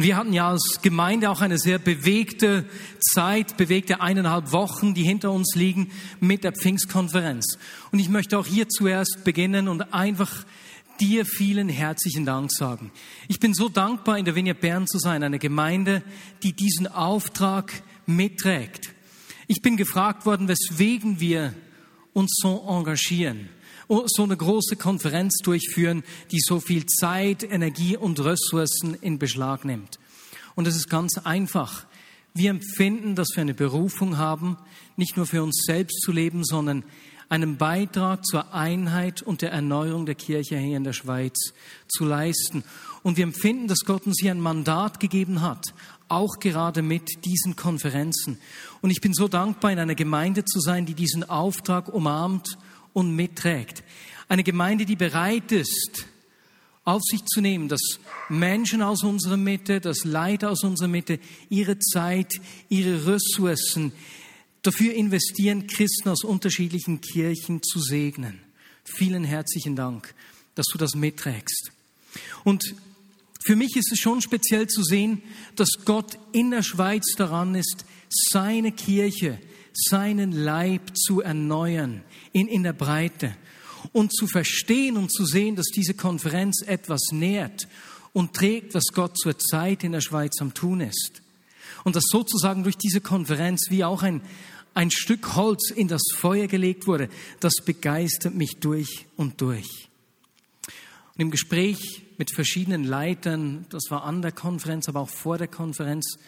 Und wir hatten ja als Gemeinde auch eine sehr bewegte Zeit, bewegte eineinhalb Wochen, die hinter uns liegen mit der Pfingstkonferenz. Und ich möchte auch hier zuerst beginnen und einfach dir vielen herzlichen Dank sagen. Ich bin so dankbar, in der Vineyard Bern zu sein, eine Gemeinde, die diesen Auftrag mitträgt. Ich bin gefragt worden, weswegen wir uns so engagieren, so eine große Konferenz durchführen, die so viel Zeit, Energie und Ressourcen in Beschlag nimmt. Und es ist ganz einfach. Wir empfinden, dass wir eine Berufung haben, nicht nur für uns selbst zu leben, sondern einen Beitrag zur Einheit und der Erneuerung der Kirche hier in der Schweiz zu leisten. Und wir empfinden, dass Gott uns hier ein Mandat gegeben hat, auch gerade mit diesen Konferenzen. Und ich bin so dankbar, in einer Gemeinde zu sein, die diesen Auftrag umarmt und mitträgt. Eine Gemeinde, die bereit ist, auf sich zu nehmen, dass Menschen aus unserer Mitte, das Leid aus unserer Mitte, ihre Zeit, ihre Ressourcen, dafür investieren, Christen aus unterschiedlichen Kirchen zu segnen. Vielen herzlichen Dank, dass du das mitträgst. Und für mich ist es schon speziell zu sehen, dass Gott in der Schweiz daran ist, seine Kirche, seinen Leib zu erneuern in, in der Breite und zu verstehen und zu sehen, dass diese Konferenz etwas nährt und trägt, was Gott zur Zeit in der Schweiz am Tun ist. Und dass sozusagen durch diese Konferenz wie auch ein, ein Stück Holz in das Feuer gelegt wurde, das begeistert mich durch und durch. Und im Gespräch mit verschiedenen Leitern, das war an der Konferenz, aber auch vor der Konferenz,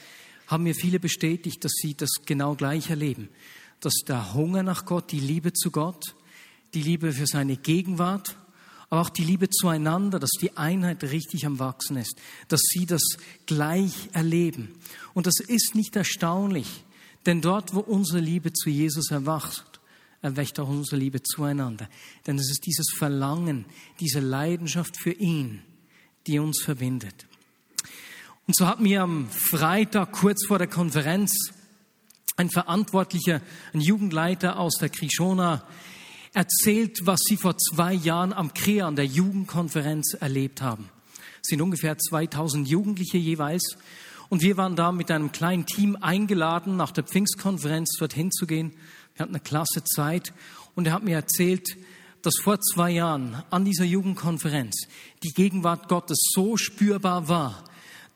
haben mir viele bestätigt, dass sie das genau gleich erleben. Dass der Hunger nach Gott, die Liebe zu Gott, die Liebe für seine Gegenwart, aber auch die Liebe zueinander, dass die Einheit richtig am Wachsen ist, dass sie das gleich erleben. Und das ist nicht erstaunlich, denn dort, wo unsere Liebe zu Jesus erwacht, erweckt auch unsere Liebe zueinander. Denn es ist dieses Verlangen, diese Leidenschaft für ihn, die uns verbindet. Und so hat mir am Freitag kurz vor der Konferenz ein Verantwortlicher, ein Jugendleiter aus der Krishona erzählt, was sie vor zwei Jahren am Krea an der Jugendkonferenz erlebt haben. Es sind ungefähr 2000 Jugendliche jeweils. Und wir waren da mit einem kleinen Team eingeladen, nach der Pfingstkonferenz dorthin zu gehen. Wir hatten eine klasse Zeit. Und er hat mir erzählt, dass vor zwei Jahren an dieser Jugendkonferenz die Gegenwart Gottes so spürbar war,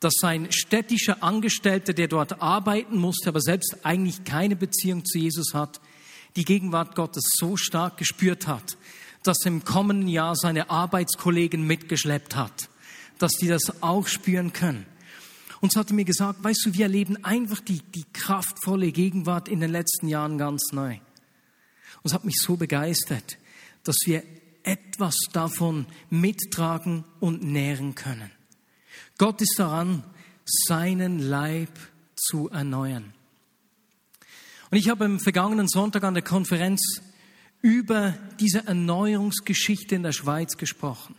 dass sein städtischer Angestellter, der dort arbeiten musste, aber selbst eigentlich keine Beziehung zu Jesus hat, die Gegenwart Gottes so stark gespürt hat, dass im kommenden Jahr seine Arbeitskollegen mitgeschleppt hat, dass die das auch spüren können. Und so hat er mir gesagt, weißt du, wir erleben einfach die, die kraftvolle Gegenwart in den letzten Jahren ganz neu. Und es hat mich so begeistert, dass wir etwas davon mittragen und nähren können. Gott ist daran, seinen Leib zu erneuern. Und ich habe am vergangenen Sonntag an der Konferenz über diese Erneuerungsgeschichte in der Schweiz gesprochen.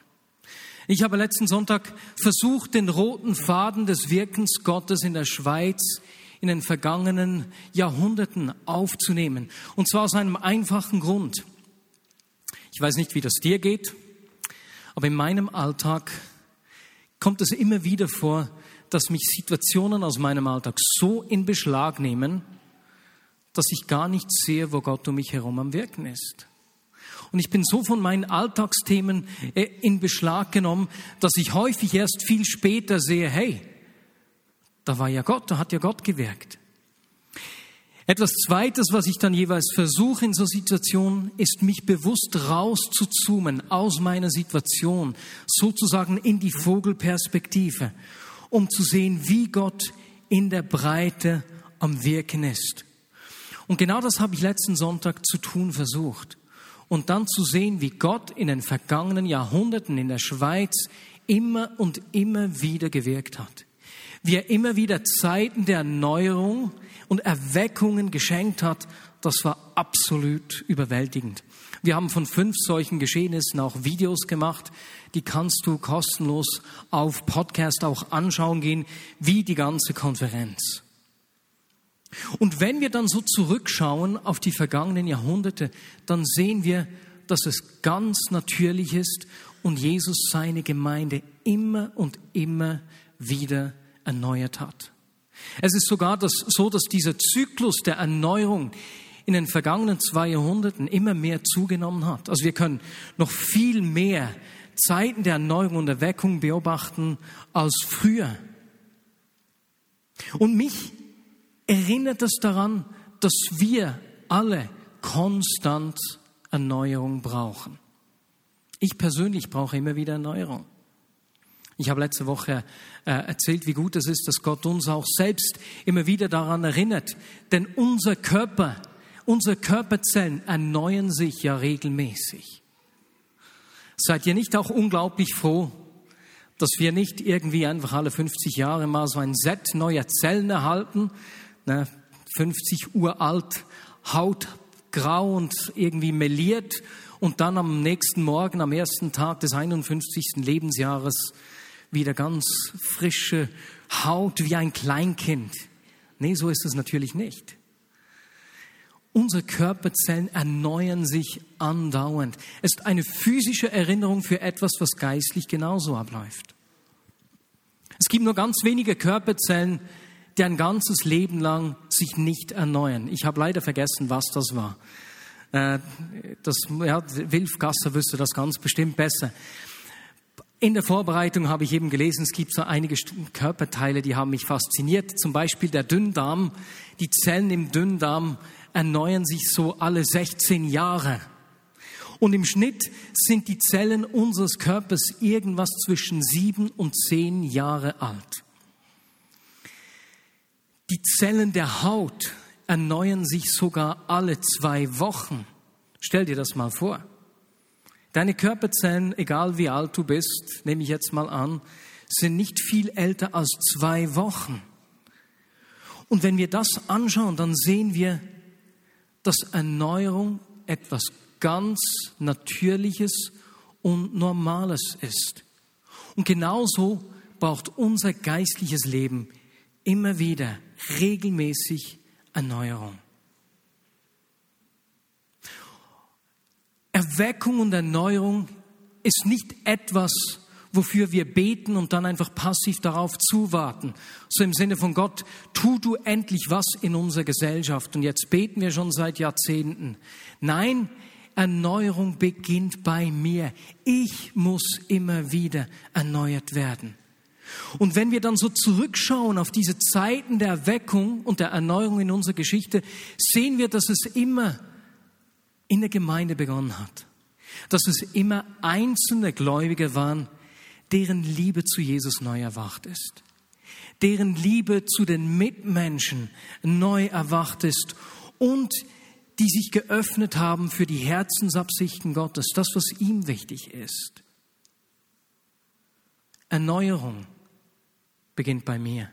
Ich habe letzten Sonntag versucht, den roten Faden des Wirkens Gottes in der Schweiz in den vergangenen Jahrhunderten aufzunehmen. Und zwar aus einem einfachen Grund. Ich weiß nicht, wie das dir geht, aber in meinem Alltag kommt es immer wieder vor, dass mich Situationen aus meinem Alltag so in Beschlag nehmen, dass ich gar nicht sehe, wo Gott um mich herum am Wirken ist. Und ich bin so von meinen Alltagsthemen äh, in Beschlag genommen, dass ich häufig erst viel später sehe, hey, da war ja Gott, da hat ja Gott gewirkt. Etwas Zweites, was ich dann jeweils versuche in so Situationen, ist mich bewusst rauszuzoomen aus meiner Situation, sozusagen in die Vogelperspektive, um zu sehen, wie Gott in der Breite am Wirken ist. Und genau das habe ich letzten Sonntag zu tun versucht. Und dann zu sehen, wie Gott in den vergangenen Jahrhunderten in der Schweiz immer und immer wieder gewirkt hat. Wie er immer wieder Zeiten der Erneuerung und Erweckungen geschenkt hat, das war absolut überwältigend. Wir haben von fünf solchen Geschehnissen auch Videos gemacht, die kannst du kostenlos auf Podcast auch anschauen gehen, wie die ganze Konferenz. Und wenn wir dann so zurückschauen auf die vergangenen Jahrhunderte, dann sehen wir, dass es ganz natürlich ist und Jesus seine Gemeinde immer und immer wieder erneuert hat. Es ist sogar das, so, dass dieser Zyklus der Erneuerung in den vergangenen zwei Jahrhunderten immer mehr zugenommen hat. Also wir können noch viel mehr Zeiten der Erneuerung und Erweckung beobachten als früher. Und mich erinnert es daran, dass wir alle konstant Erneuerung brauchen. Ich persönlich brauche immer wieder Erneuerung. Ich habe letzte Woche äh, erzählt, wie gut es ist, dass Gott uns auch selbst immer wieder daran erinnert. Denn unser Körper, unsere Körperzellen erneuern sich ja regelmäßig. Seid ihr nicht auch unglaublich froh, dass wir nicht irgendwie einfach alle 50 Jahre mal so ein Set neuer Zellen erhalten, ne, 50 uralt, hautgrau und irgendwie meliert und dann am nächsten Morgen, am ersten Tag des 51. Lebensjahres wieder ganz frische Haut wie ein Kleinkind. Nee, so ist es natürlich nicht. Unsere Körperzellen erneuern sich andauernd. Es ist eine physische Erinnerung für etwas, was geistlich genauso abläuft. Es gibt nur ganz wenige Körperzellen, die ein ganzes Leben lang sich nicht erneuern. Ich habe leider vergessen, was das war. Äh, das, ja, Wilf Gasser wüsste das ganz bestimmt besser. In der Vorbereitung habe ich eben gelesen, es gibt so einige Körperteile, die haben mich fasziniert. Zum Beispiel der Dünndarm. Die Zellen im Dünndarm erneuern sich so alle 16 Jahre. Und im Schnitt sind die Zellen unseres Körpers irgendwas zwischen sieben und zehn Jahre alt. Die Zellen der Haut erneuern sich sogar alle zwei Wochen. Stell dir das mal vor. Deine Körperzellen, egal wie alt du bist, nehme ich jetzt mal an, sind nicht viel älter als zwei Wochen. Und wenn wir das anschauen, dann sehen wir, dass Erneuerung etwas ganz Natürliches und Normales ist. Und genauso braucht unser geistliches Leben immer wieder regelmäßig Erneuerung. Erweckung und Erneuerung ist nicht etwas, wofür wir beten und dann einfach passiv darauf zuwarten. So im Sinne von Gott, tu du endlich was in unserer Gesellschaft. Und jetzt beten wir schon seit Jahrzehnten. Nein, Erneuerung beginnt bei mir. Ich muss immer wieder erneuert werden. Und wenn wir dann so zurückschauen auf diese Zeiten der Erweckung und der Erneuerung in unserer Geschichte, sehen wir, dass es immer in der Gemeinde begonnen hat. Dass es immer einzelne Gläubige waren, deren Liebe zu Jesus neu erwacht ist. Deren Liebe zu den Mitmenschen neu erwacht ist und die sich geöffnet haben für die Herzensabsichten Gottes, das, was ihm wichtig ist. Erneuerung beginnt bei mir.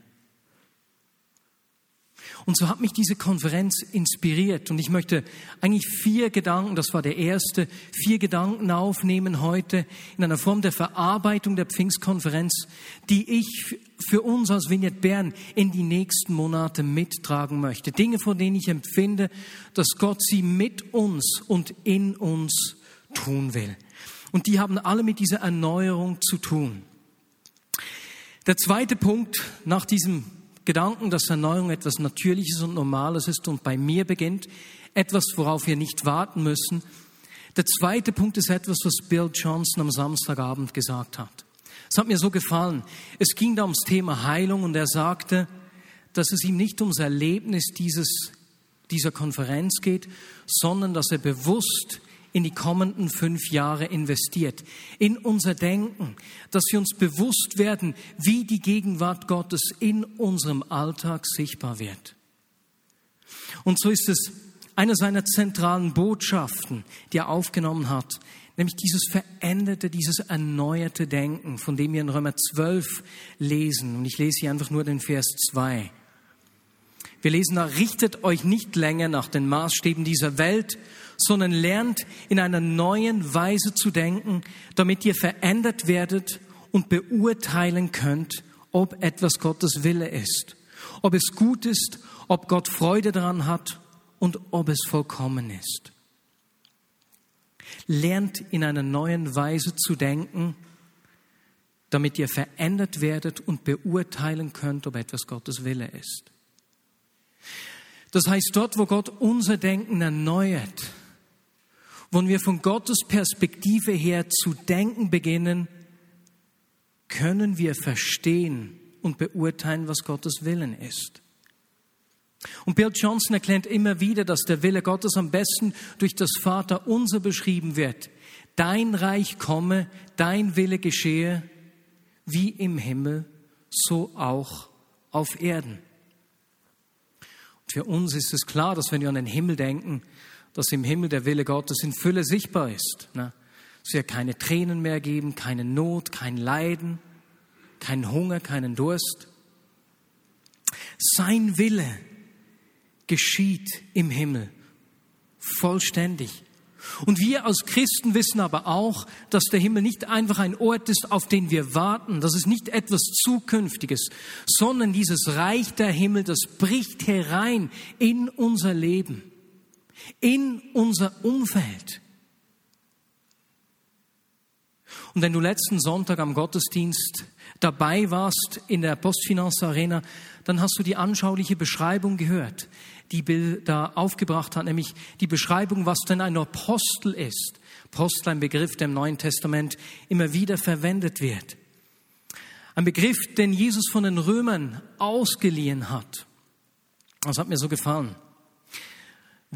Und so hat mich diese Konferenz inspiriert. Und ich möchte eigentlich vier Gedanken, das war der erste, vier Gedanken aufnehmen heute in einer Form der Verarbeitung der Pfingstkonferenz, die ich für uns als Vignette Bern in die nächsten Monate mittragen möchte. Dinge, von denen ich empfinde, dass Gott sie mit uns und in uns tun will. Und die haben alle mit dieser Erneuerung zu tun. Der zweite Punkt nach diesem Gedanken, dass Erneuerung etwas Natürliches und Normales ist und bei mir beginnt, etwas, worauf wir nicht warten müssen. Der zweite Punkt ist etwas, was Bill Johnson am Samstagabend gesagt hat. Es hat mir so gefallen. Es ging da ums Thema Heilung und er sagte, dass es ihm nicht ums Erlebnis dieses, dieser Konferenz geht, sondern dass er bewusst in die kommenden fünf Jahre investiert, in unser Denken, dass wir uns bewusst werden, wie die Gegenwart Gottes in unserem Alltag sichtbar wird. Und so ist es eine seiner zentralen Botschaften, die er aufgenommen hat, nämlich dieses veränderte, dieses erneuerte Denken, von dem wir in Römer 12 lesen. Und ich lese hier einfach nur den Vers 2. Wir lesen da, richtet euch nicht länger nach den Maßstäben dieser Welt, sondern lernt in einer neuen Weise zu denken, damit ihr verändert werdet und beurteilen könnt, ob etwas Gottes Wille ist, ob es gut ist, ob Gott Freude daran hat und ob es vollkommen ist. Lernt in einer neuen Weise zu denken, damit ihr verändert werdet und beurteilen könnt, ob etwas Gottes Wille ist. Das heißt, dort, wo Gott unser Denken erneuert, wo wir von Gottes Perspektive her zu denken beginnen, können wir verstehen und beurteilen, was Gottes Willen ist. Und Bill Johnson erklärt immer wieder, dass der Wille Gottes am besten durch das Vater unser beschrieben wird. Dein Reich komme, dein Wille geschehe, wie im Himmel, so auch auf Erden. Und für uns ist es klar, dass wenn wir an den Himmel denken, dass im Himmel der Wille Gottes in Fülle sichtbar ist. Ne? Es wird keine Tränen mehr geben, keine Not, kein Leiden, kein Hunger, keinen Durst. Sein Wille geschieht im Himmel vollständig. Und wir als Christen wissen aber auch, dass der Himmel nicht einfach ein Ort ist, auf den wir warten. Das ist nicht etwas Zukünftiges, sondern dieses Reich der Himmel, das bricht herein in unser Leben, in unser Umfeld. Und wenn du letzten Sonntag am Gottesdienst dabei warst in der Postfinance Arena, dann hast du die anschauliche Beschreibung gehört, die Bill da aufgebracht hat, nämlich die Beschreibung, was denn ein Apostel ist. Apostel, ein Begriff, der im Neuen Testament immer wieder verwendet wird. Ein Begriff, den Jesus von den Römern ausgeliehen hat. Das hat mir so gefallen.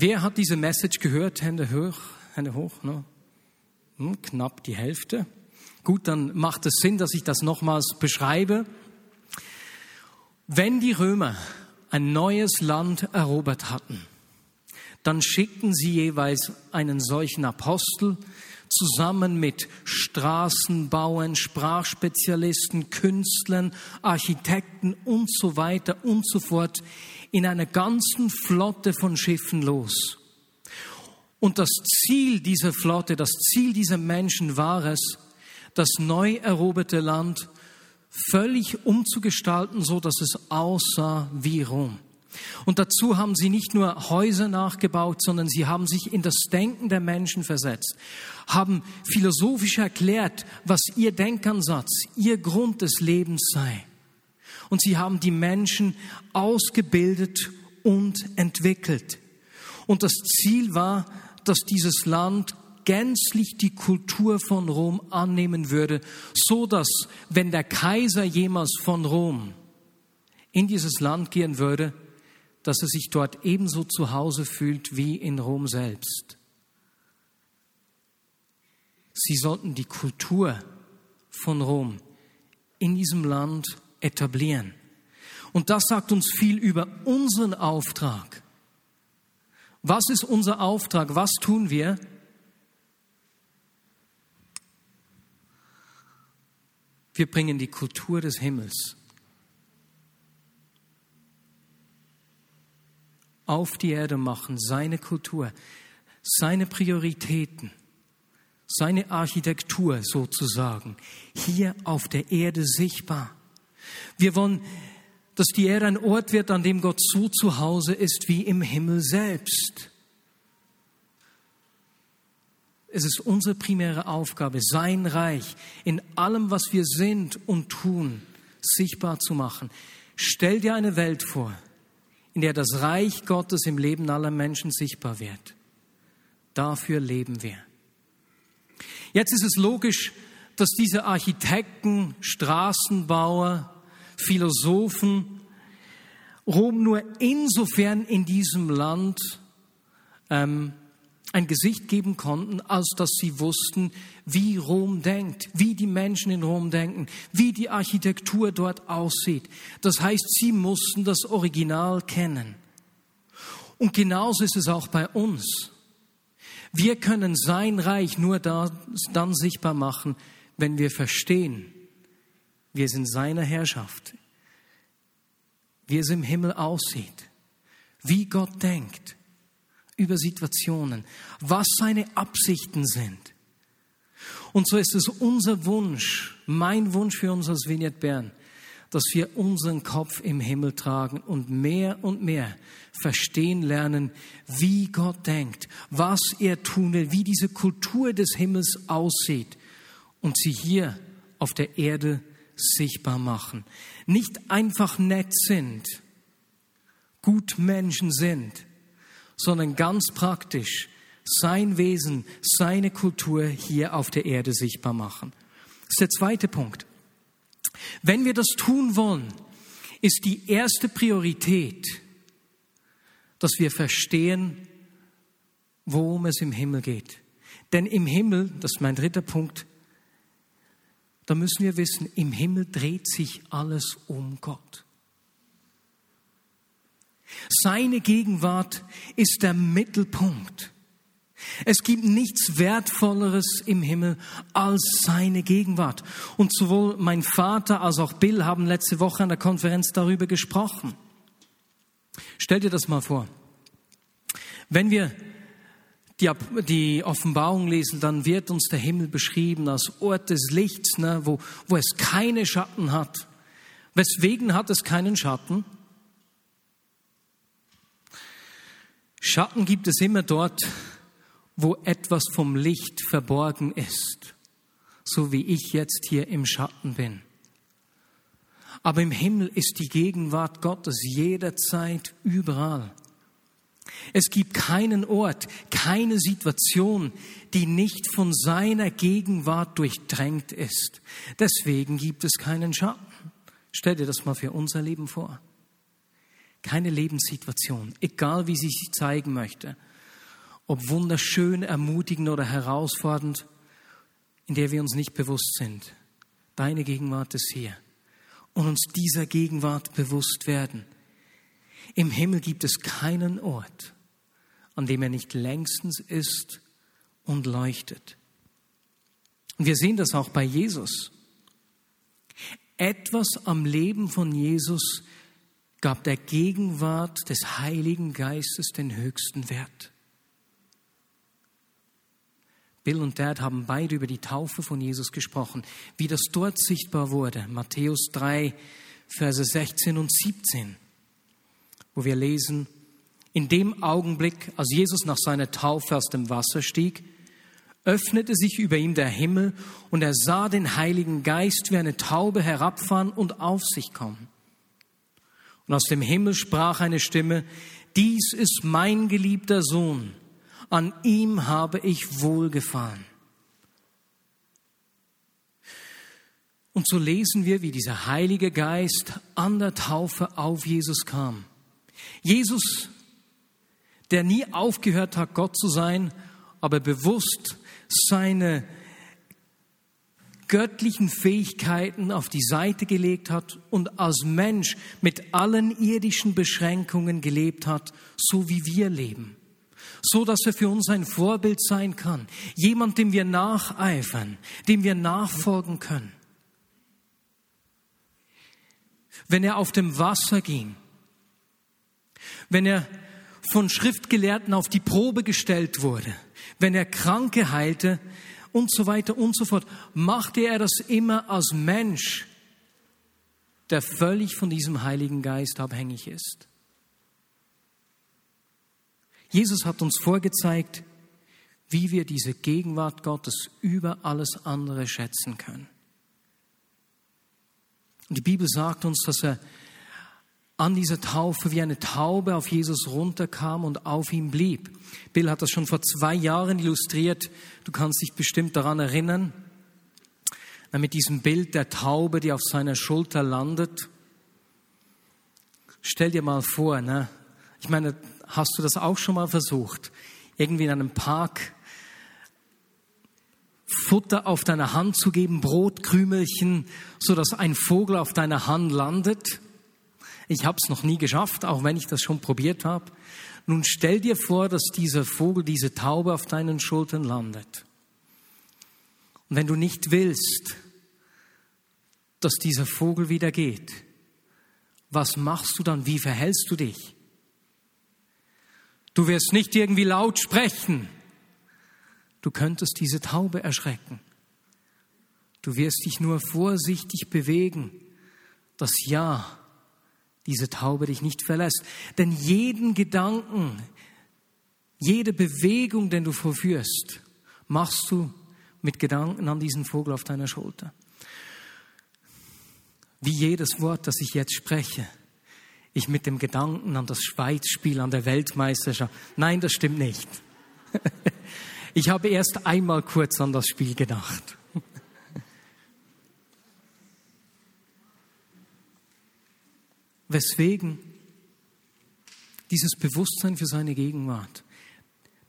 Wer hat diese Message gehört? Hände hoch, Hände hoch. Ne? Hm, knapp die Hälfte. Gut, dann macht es Sinn, dass ich das nochmals beschreibe. Wenn die Römer ein neues Land erobert hatten, dann schickten sie jeweils einen solchen Apostel zusammen mit Straßenbauern, Sprachspezialisten, Künstlern, Architekten und so weiter und so fort in einer ganzen Flotte von Schiffen los. Und das Ziel dieser Flotte, das Ziel dieser Menschen war es, das neu eroberte Land völlig umzugestalten, so dass es aussah wie Rom. Und dazu haben sie nicht nur Häuser nachgebaut, sondern sie haben sich in das Denken der Menschen versetzt, haben philosophisch erklärt, was ihr Denkansatz, ihr Grund des Lebens sei. Und sie haben die Menschen ausgebildet und entwickelt. Und das Ziel war, dass dieses Land gänzlich die Kultur von Rom annehmen würde, so dass, wenn der Kaiser jemals von Rom in dieses Land gehen würde, dass er sich dort ebenso zu Hause fühlt wie in Rom selbst. Sie sollten die Kultur von Rom in diesem Land etablieren. Und das sagt uns viel über unseren Auftrag. Was ist unser Auftrag? Was tun wir? Wir bringen die Kultur des Himmels auf die Erde, machen seine Kultur, seine Prioritäten, seine Architektur sozusagen hier auf der Erde sichtbar. Wir wollen, dass die Erde ein Ort wird, an dem Gott so zu Hause ist wie im Himmel selbst. Es ist unsere primäre Aufgabe, sein Reich in allem, was wir sind und tun, sichtbar zu machen. Stell dir eine Welt vor, in der das Reich Gottes im Leben aller Menschen sichtbar wird. Dafür leben wir. Jetzt ist es logisch, dass diese Architekten, Straßenbauer, Philosophen Rom nur insofern in diesem Land ähm, ein Gesicht geben konnten, als dass sie wussten, wie Rom denkt, wie die Menschen in Rom denken, wie die Architektur dort aussieht. Das heißt, sie mussten das Original kennen. Und genauso ist es auch bei uns. Wir können sein Reich nur da, dann sichtbar machen, wenn wir verstehen, wie es in seiner Herrschaft, wie es im Himmel aussieht, wie Gott denkt über Situationen, was seine Absichten sind. Und so ist es unser Wunsch, mein Wunsch für uns als Vignette Bern, dass wir unseren Kopf im Himmel tragen und mehr und mehr verstehen lernen, wie Gott denkt, was er tun will, wie diese Kultur des Himmels aussieht und sie hier auf der Erde sichtbar machen. Nicht einfach nett sind, gut Menschen sind, sondern ganz praktisch sein Wesen, seine Kultur hier auf der Erde sichtbar machen. Das ist der zweite Punkt. Wenn wir das tun wollen, ist die erste Priorität, dass wir verstehen, worum es im Himmel geht. Denn im Himmel, das ist mein dritter Punkt, da müssen wir wissen, im Himmel dreht sich alles um Gott. Seine Gegenwart ist der Mittelpunkt. Es gibt nichts Wertvolleres im Himmel als seine Gegenwart. Und sowohl mein Vater als auch Bill haben letzte Woche an der Konferenz darüber gesprochen. Stell dir das mal vor. Wenn wir die, die Offenbarung lesen, dann wird uns der Himmel beschrieben als Ort des Lichts, ne, wo, wo es keine Schatten hat. Weswegen hat es keinen Schatten? Schatten gibt es immer dort, wo etwas vom Licht verborgen ist, so wie ich jetzt hier im Schatten bin. Aber im Himmel ist die Gegenwart Gottes jederzeit überall. Es gibt keinen Ort, keine Situation, die nicht von seiner Gegenwart durchdrängt ist. Deswegen gibt es keinen Schatten. Stell dir das mal für unser Leben vor. Keine Lebenssituation, egal wie sie sich zeigen möchte, ob wunderschön, ermutigend oder herausfordernd, in der wir uns nicht bewusst sind. Deine Gegenwart ist hier. Und uns dieser Gegenwart bewusst werden. Im Himmel gibt es keinen Ort, an dem er nicht längstens ist und leuchtet. Und wir sehen das auch bei Jesus. Etwas am Leben von Jesus gab der Gegenwart des Heiligen Geistes den höchsten Wert. Bill und Dad haben beide über die Taufe von Jesus gesprochen, wie das dort sichtbar wurde. Matthäus 3, Verse 16 und 17, wo wir lesen, in dem Augenblick, als Jesus nach seiner Taufe aus dem Wasser stieg, öffnete sich über ihm der Himmel und er sah den Heiligen Geist wie eine Taube herabfahren und auf sich kommen. Und aus dem Himmel sprach eine Stimme, dies ist mein geliebter Sohn, an ihm habe ich wohlgefallen. Und so lesen wir, wie dieser Heilige Geist an der Taufe auf Jesus kam. Jesus, der nie aufgehört hat, Gott zu sein, aber bewusst seine göttlichen Fähigkeiten auf die Seite gelegt hat und als Mensch mit allen irdischen Beschränkungen gelebt hat, so wie wir leben so dass er für uns ein Vorbild sein kann. Jemand, dem wir nacheifern, dem wir nachfolgen können. Wenn er auf dem Wasser ging, wenn er von Schriftgelehrten auf die Probe gestellt wurde, wenn er Kranke heilte und so weiter und so fort, machte er das immer als Mensch, der völlig von diesem Heiligen Geist abhängig ist. Jesus hat uns vorgezeigt, wie wir diese Gegenwart Gottes über alles andere schätzen können. Und die Bibel sagt uns, dass er an dieser Taufe wie eine Taube auf Jesus runterkam und auf ihm blieb. Bill hat das schon vor zwei Jahren illustriert. Du kannst dich bestimmt daran erinnern. Mit diesem Bild der Taube, die auf seiner Schulter landet. Stell dir mal vor, ne? Ich meine, Hast du das auch schon mal versucht? Irgendwie in einem Park Futter auf deine Hand zu geben, Brotkrümelchen, so dass ein Vogel auf deiner Hand landet? Ich habe es noch nie geschafft, auch wenn ich das schon probiert habe. Nun stell dir vor, dass dieser Vogel, diese Taube auf deinen Schultern landet. Und wenn du nicht willst, dass dieser Vogel wieder geht, was machst du dann? Wie verhältst du dich? Du wirst nicht irgendwie laut sprechen. Du könntest diese Taube erschrecken. Du wirst dich nur vorsichtig bewegen, dass ja, diese Taube dich nicht verlässt. Denn jeden Gedanken, jede Bewegung, den du vorführst, machst du mit Gedanken an diesen Vogel auf deiner Schulter. wie jedes Wort, das ich jetzt spreche, ich mit dem Gedanken an das Schweizspiel, an der Weltmeisterschaft. Nein, das stimmt nicht. Ich habe erst einmal kurz an das Spiel gedacht. Weswegen? Dieses Bewusstsein für seine Gegenwart,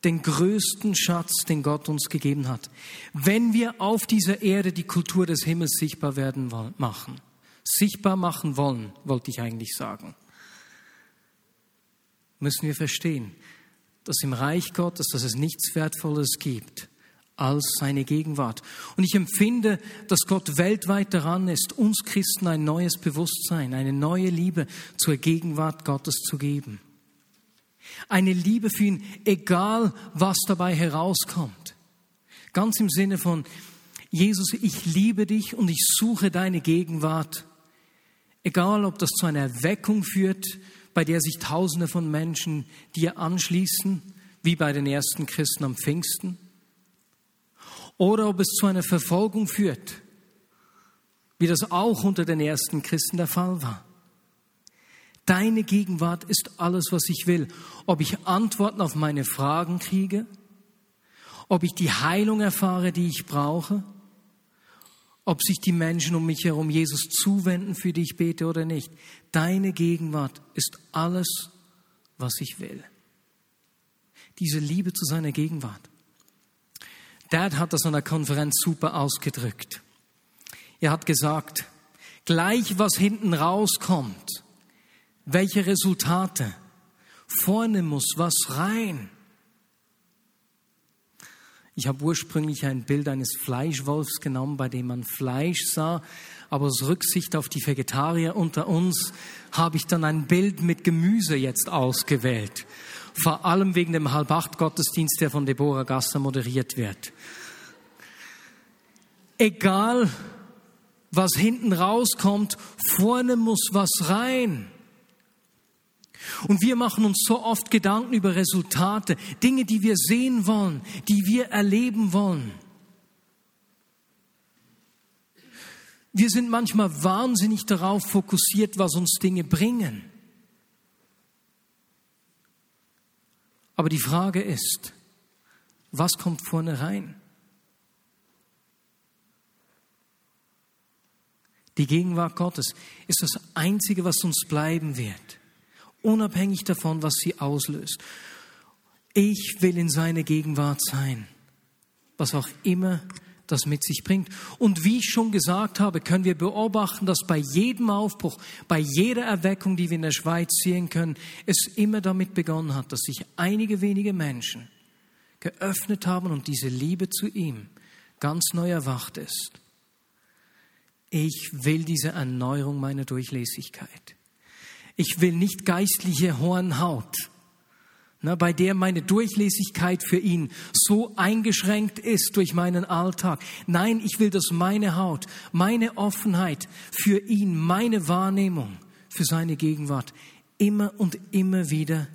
den größten Schatz, den Gott uns gegeben hat, wenn wir auf dieser Erde die Kultur des Himmels sichtbar werden machen, sichtbar machen wollen, wollte ich eigentlich sagen, müssen wir verstehen, dass im Reich Gottes, dass es nichts Wertvolles gibt als seine Gegenwart. Und ich empfinde, dass Gott weltweit daran ist, uns Christen ein neues Bewusstsein, eine neue Liebe zur Gegenwart Gottes zu geben. Eine Liebe für ihn, egal was dabei herauskommt. Ganz im Sinne von, Jesus, ich liebe dich und ich suche deine Gegenwart. Egal, ob das zu einer Erweckung führt, bei der sich Tausende von Menschen dir anschließen, wie bei den ersten Christen am Pfingsten oder ob es zu einer Verfolgung führt, wie das auch unter den ersten Christen der Fall war. Deine Gegenwart ist alles, was ich will. Ob ich Antworten auf meine Fragen kriege, ob ich die Heilung erfahre, die ich brauche, ob sich die Menschen um mich herum Jesus zuwenden, für die ich bete oder nicht. Deine Gegenwart ist alles, was ich will. Diese Liebe zu seiner Gegenwart. Dad hat das an der Konferenz super ausgedrückt. Er hat gesagt, gleich was hinten rauskommt, welche Resultate, vorne muss was rein. Ich habe ursprünglich ein Bild eines Fleischwolfs genommen, bei dem man Fleisch sah, aber aus Rücksicht auf die Vegetarier unter uns habe ich dann ein Bild mit Gemüse jetzt ausgewählt vor allem wegen dem Halbacht-Gottesdienst, der von Deborah Gasser moderiert wird. Egal, was hinten rauskommt, vorne muss was rein. Und wir machen uns so oft Gedanken über Resultate, Dinge, die wir sehen wollen, die wir erleben wollen. Wir sind manchmal wahnsinnig darauf fokussiert, was uns Dinge bringen. Aber die Frage ist, was kommt vorne rein? Die Gegenwart Gottes ist das Einzige, was uns bleiben wird, unabhängig davon, was sie auslöst. Ich will in seine Gegenwart sein, was auch immer das mit sich bringt. Und wie ich schon gesagt habe, können wir beobachten, dass bei jedem Aufbruch, bei jeder Erweckung, die wir in der Schweiz sehen können, es immer damit begonnen hat, dass sich einige wenige Menschen geöffnet haben und diese Liebe zu ihm ganz neu erwacht ist. Ich will diese Erneuerung meiner Durchlässigkeit. Ich will nicht geistliche Hornhaut na, bei der meine Durchlässigkeit für ihn so eingeschränkt ist durch meinen Alltag. Nein, ich will, dass meine Haut, meine Offenheit für ihn, meine Wahrnehmung für seine Gegenwart immer und immer wieder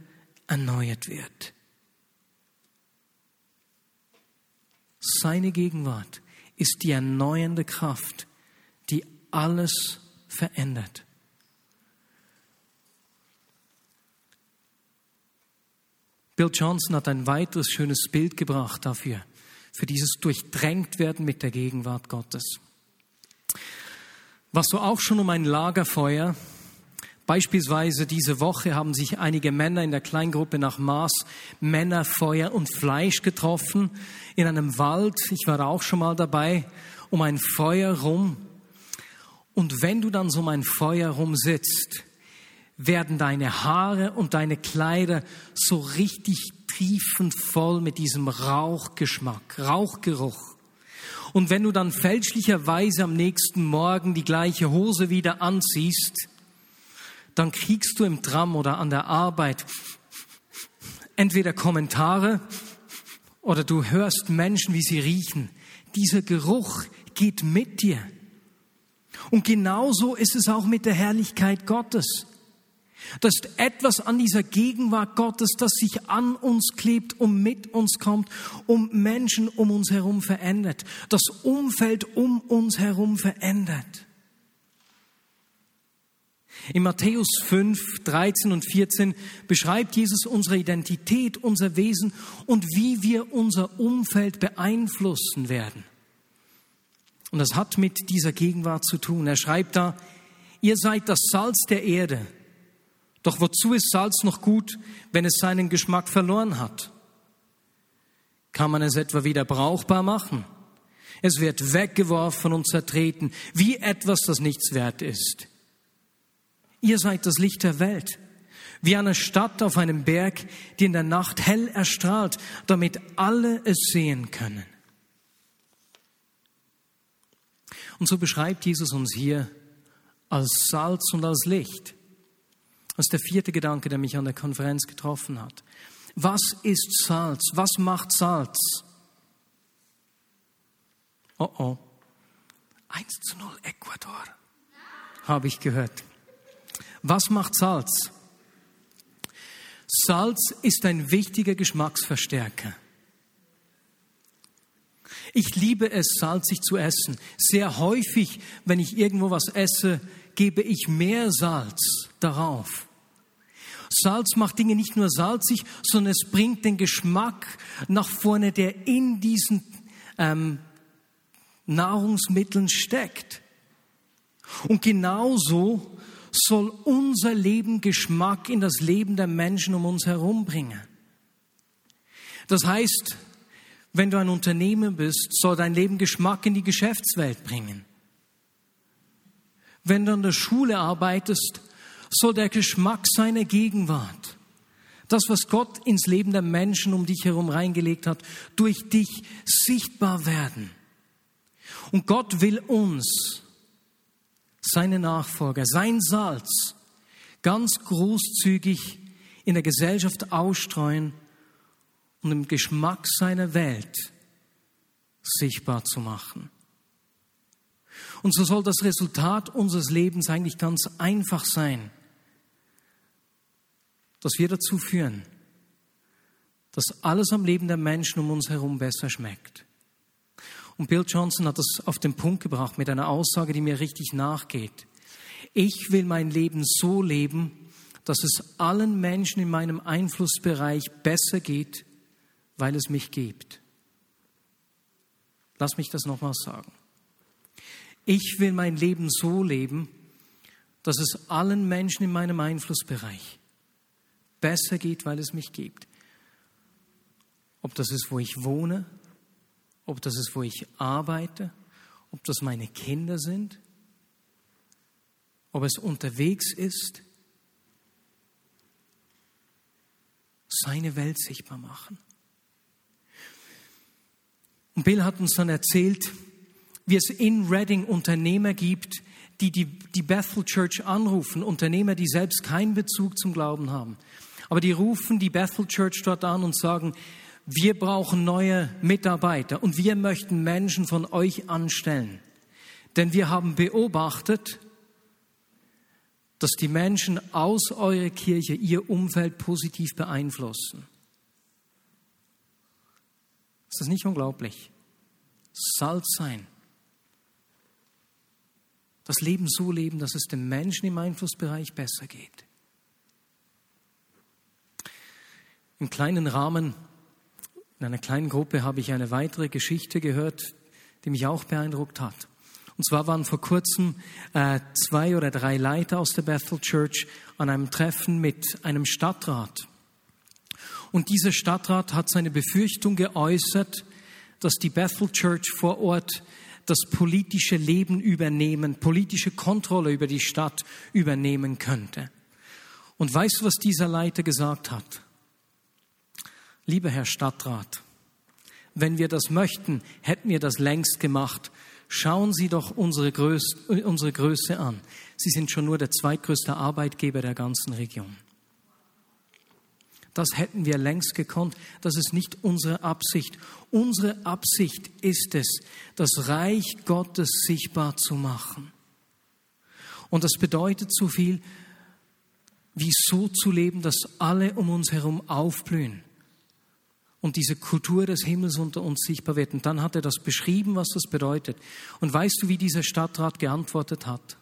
erneuert wird. Seine Gegenwart ist die erneuernde Kraft, die alles verändert. Bill Johnson hat ein weiteres schönes Bild gebracht dafür, für dieses durchdrängt werden mit der Gegenwart Gottes. Was so auch schon um ein Lagerfeuer, beispielsweise diese Woche haben sich einige Männer in der Kleingruppe nach Maß Männer, Feuer und Fleisch getroffen in einem Wald. Ich war auch schon mal dabei, um ein Feuer rum. Und wenn du dann so um ein Feuer rum sitzt, werden deine Haare und deine Kleider so richtig triefend voll mit diesem Rauchgeschmack, Rauchgeruch. Und wenn du dann fälschlicherweise am nächsten Morgen die gleiche Hose wieder anziehst, dann kriegst du im Tram oder an der Arbeit entweder Kommentare oder du hörst Menschen, wie sie riechen. Dieser Geruch geht mit dir. Und genauso ist es auch mit der Herrlichkeit Gottes. Das ist etwas an dieser Gegenwart Gottes, das sich an uns klebt und mit uns kommt, um Menschen um uns herum verändert, das Umfeld um uns herum verändert. In Matthäus 5, 13 und 14 beschreibt Jesus unsere Identität, unser Wesen und wie wir unser Umfeld beeinflussen werden. Und das hat mit dieser Gegenwart zu tun. Er schreibt da, ihr seid das Salz der Erde. Doch wozu ist Salz noch gut, wenn es seinen Geschmack verloren hat? Kann man es etwa wieder brauchbar machen? Es wird weggeworfen und zertreten, wie etwas, das nichts wert ist. Ihr seid das Licht der Welt, wie eine Stadt auf einem Berg, die in der Nacht hell erstrahlt, damit alle es sehen können. Und so beschreibt Jesus uns hier als Salz und als Licht. Das ist der vierte Gedanke, der mich an der Konferenz getroffen hat. Was ist Salz? Was macht Salz? Oh oh. 1 zu 0 Ecuador, habe ich gehört. Was macht Salz? Salz ist ein wichtiger Geschmacksverstärker. Ich liebe es, salzig zu essen. Sehr häufig, wenn ich irgendwo was esse, gebe ich mehr Salz darauf. Salz macht Dinge nicht nur salzig, sondern es bringt den Geschmack nach vorne, der in diesen ähm, Nahrungsmitteln steckt. Und genauso soll unser Leben Geschmack in das Leben der Menschen um uns herum bringen. Das heißt, wenn du ein Unternehmer bist, soll dein Leben Geschmack in die Geschäftswelt bringen. Wenn du an der Schule arbeitest, soll der Geschmack seiner Gegenwart, das, was Gott ins Leben der Menschen um dich herum reingelegt hat, durch dich sichtbar werden. Und Gott will uns, seine Nachfolger, sein Salz, ganz großzügig in der Gesellschaft ausstreuen und im Geschmack seiner Welt sichtbar zu machen. Und so soll das Resultat unseres Lebens eigentlich ganz einfach sein, dass wir dazu führen, dass alles am Leben der Menschen um uns herum besser schmeckt. Und Bill Johnson hat das auf den Punkt gebracht mit einer Aussage, die mir richtig nachgeht. Ich will mein Leben so leben, dass es allen Menschen in meinem Einflussbereich besser geht, weil es mich gibt. Lass mich das nochmal sagen. Ich will mein Leben so leben, dass es allen Menschen in meinem Einflussbereich besser geht, weil es mich gibt. Ob das ist, wo ich wohne, ob das ist, wo ich arbeite, ob das meine Kinder sind, ob es unterwegs ist, seine Welt sichtbar machen. Und Bill hat uns dann erzählt, wie es in Reading Unternehmer gibt, die, die die Bethel Church anrufen, Unternehmer, die selbst keinen Bezug zum Glauben haben. Aber die rufen die Bethel Church dort an und sagen, wir brauchen neue Mitarbeiter und wir möchten Menschen von euch anstellen. Denn wir haben beobachtet, dass die Menschen aus eurer Kirche ihr Umfeld positiv beeinflussen. Ist das nicht unglaublich? Salz sein. Das Leben so leben, dass es den Menschen im Einflussbereich besser geht. Im kleinen Rahmen in einer kleinen Gruppe habe ich eine weitere Geschichte gehört, die mich auch beeindruckt hat. Und zwar waren vor kurzem äh, zwei oder drei Leiter aus der Bethel Church an einem Treffen mit einem Stadtrat. Und dieser Stadtrat hat seine Befürchtung geäußert, dass die Bethel Church vor Ort das politische Leben übernehmen, politische Kontrolle über die Stadt übernehmen könnte. Und weißt du, was dieser Leiter gesagt hat? Lieber Herr Stadtrat, wenn wir das möchten, hätten wir das längst gemacht. Schauen Sie doch unsere Größe, unsere Größe an. Sie sind schon nur der zweitgrößte Arbeitgeber der ganzen Region. Das hätten wir längst gekonnt. Das ist nicht unsere Absicht. Unsere Absicht ist es, das Reich Gottes sichtbar zu machen. Und das bedeutet so viel, wie so zu leben, dass alle um uns herum aufblühen und diese Kultur des Himmels unter uns sichtbar wird. Und dann hat er das beschrieben, was das bedeutet. Und weißt du, wie dieser Stadtrat geantwortet hat?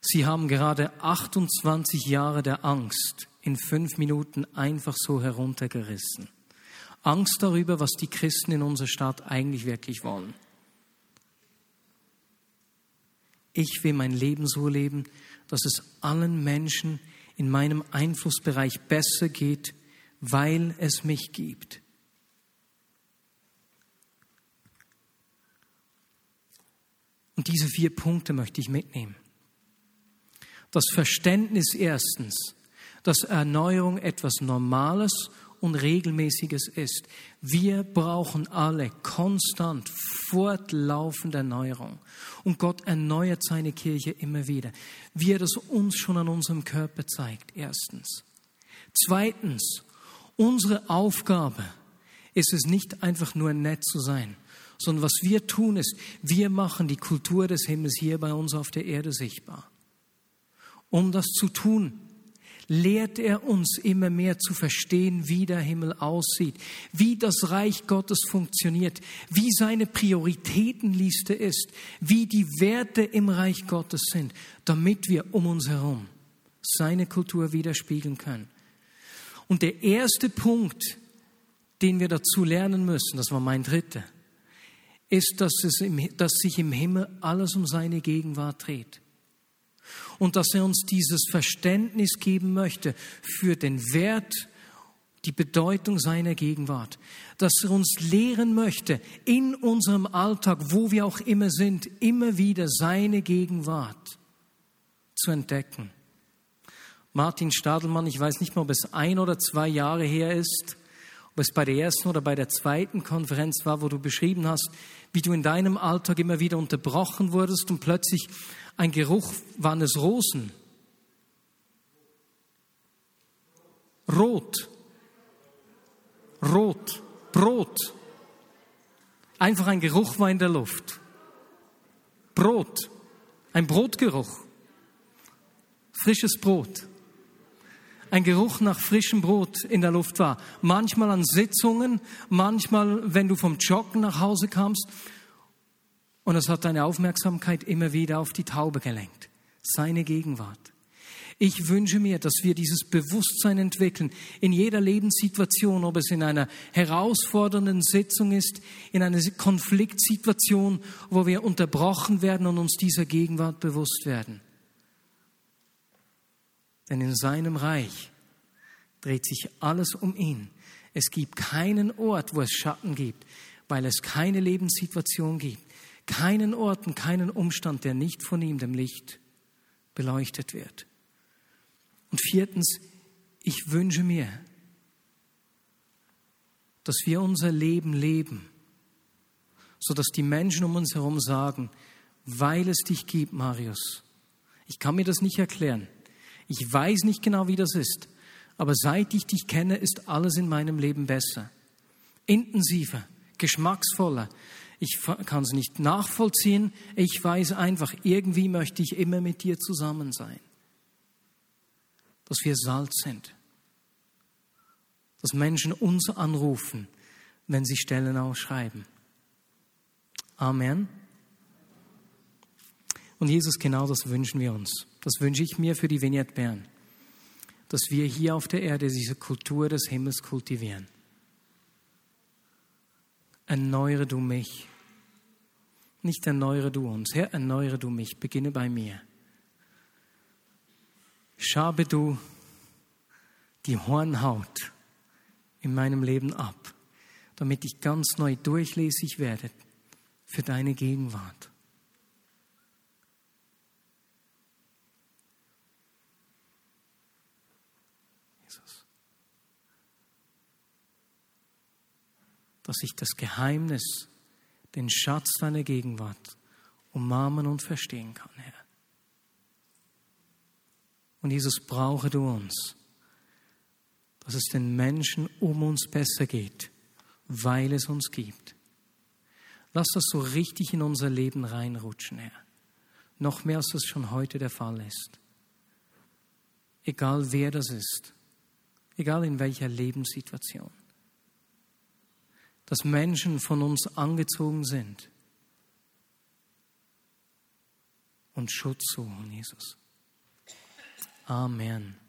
Sie haben gerade 28 Jahre der Angst in fünf Minuten einfach so heruntergerissen. Angst darüber, was die Christen in unserer Stadt eigentlich wirklich wollen. Ich will mein Leben so leben, dass es allen Menschen in meinem Einflussbereich besser geht, weil es mich gibt. Und diese vier Punkte möchte ich mitnehmen. Das Verständnis erstens, dass Erneuerung etwas Normales und Regelmäßiges ist. Wir brauchen alle konstant fortlaufende Erneuerung. Und Gott erneuert seine Kirche immer wieder, wie er das uns schon an unserem Körper zeigt, erstens. Zweitens, unsere Aufgabe ist es nicht einfach nur nett zu sein, sondern was wir tun ist, wir machen die Kultur des Himmels hier bei uns auf der Erde sichtbar. Um das zu tun, lehrt er uns immer mehr zu verstehen, wie der Himmel aussieht, wie das Reich Gottes funktioniert, wie seine Prioritätenliste ist, wie die Werte im Reich Gottes sind, damit wir um uns herum seine Kultur widerspiegeln können. Und der erste Punkt, den wir dazu lernen müssen, das war mein dritter, ist, dass, es im, dass sich im Himmel alles um seine Gegenwart dreht. Und dass er uns dieses Verständnis geben möchte für den Wert, die Bedeutung seiner Gegenwart. Dass er uns lehren möchte, in unserem Alltag, wo wir auch immer sind, immer wieder seine Gegenwart zu entdecken. Martin Stadelmann, ich weiß nicht mehr, ob es ein oder zwei Jahre her ist, ob es bei der ersten oder bei der zweiten Konferenz war, wo du beschrieben hast, wie du in deinem Alltag immer wieder unterbrochen wurdest und plötzlich ein Geruch, waren es Rosen? Rot. Rot. Brot. Einfach ein Geruch war in der Luft. Brot. Ein Brotgeruch. Frisches Brot ein Geruch nach frischem Brot in der Luft war. Manchmal an Sitzungen, manchmal, wenn du vom Joggen nach Hause kamst. Und es hat deine Aufmerksamkeit immer wieder auf die Taube gelenkt. Seine Gegenwart. Ich wünsche mir, dass wir dieses Bewusstsein entwickeln in jeder Lebenssituation, ob es in einer herausfordernden Sitzung ist, in einer Konfliktsituation, wo wir unterbrochen werden und uns dieser Gegenwart bewusst werden. Denn in seinem Reich dreht sich alles um ihn. Es gibt keinen Ort, wo es Schatten gibt, weil es keine Lebenssituation gibt. Keinen Ort und keinen Umstand, der nicht von ihm, dem Licht, beleuchtet wird. Und viertens, ich wünsche mir, dass wir unser Leben leben, sodass die Menschen um uns herum sagen, weil es dich gibt, Marius. Ich kann mir das nicht erklären. Ich weiß nicht genau, wie das ist, aber seit ich dich kenne, ist alles in meinem Leben besser, intensiver, geschmacksvoller. Ich kann es nicht nachvollziehen. Ich weiß einfach, irgendwie möchte ich immer mit dir zusammen sein. Dass wir Salz sind. Dass Menschen uns anrufen, wenn sie Stellen ausschreiben. Amen. Und Jesus, genau das wünschen wir uns. Das wünsche ich mir für die Vignette Bern, dass wir hier auf der Erde diese Kultur des Himmels kultivieren. Erneuere du mich. Nicht erneuere du uns. Herr, erneuere du mich. Beginne bei mir. Schabe du die Hornhaut in meinem Leben ab, damit ich ganz neu durchlässig werde für deine Gegenwart. Dass ich das Geheimnis, den Schatz deiner Gegenwart umarmen und verstehen kann, Herr. Und Jesus, brauche du uns, dass es den Menschen um uns besser geht, weil es uns gibt. Lass das so richtig in unser Leben reinrutschen, Herr. Noch mehr, als es schon heute der Fall ist. Egal wer das ist, egal in welcher Lebenssituation dass Menschen von uns angezogen sind. Und Schutz suchen, Jesus. Amen.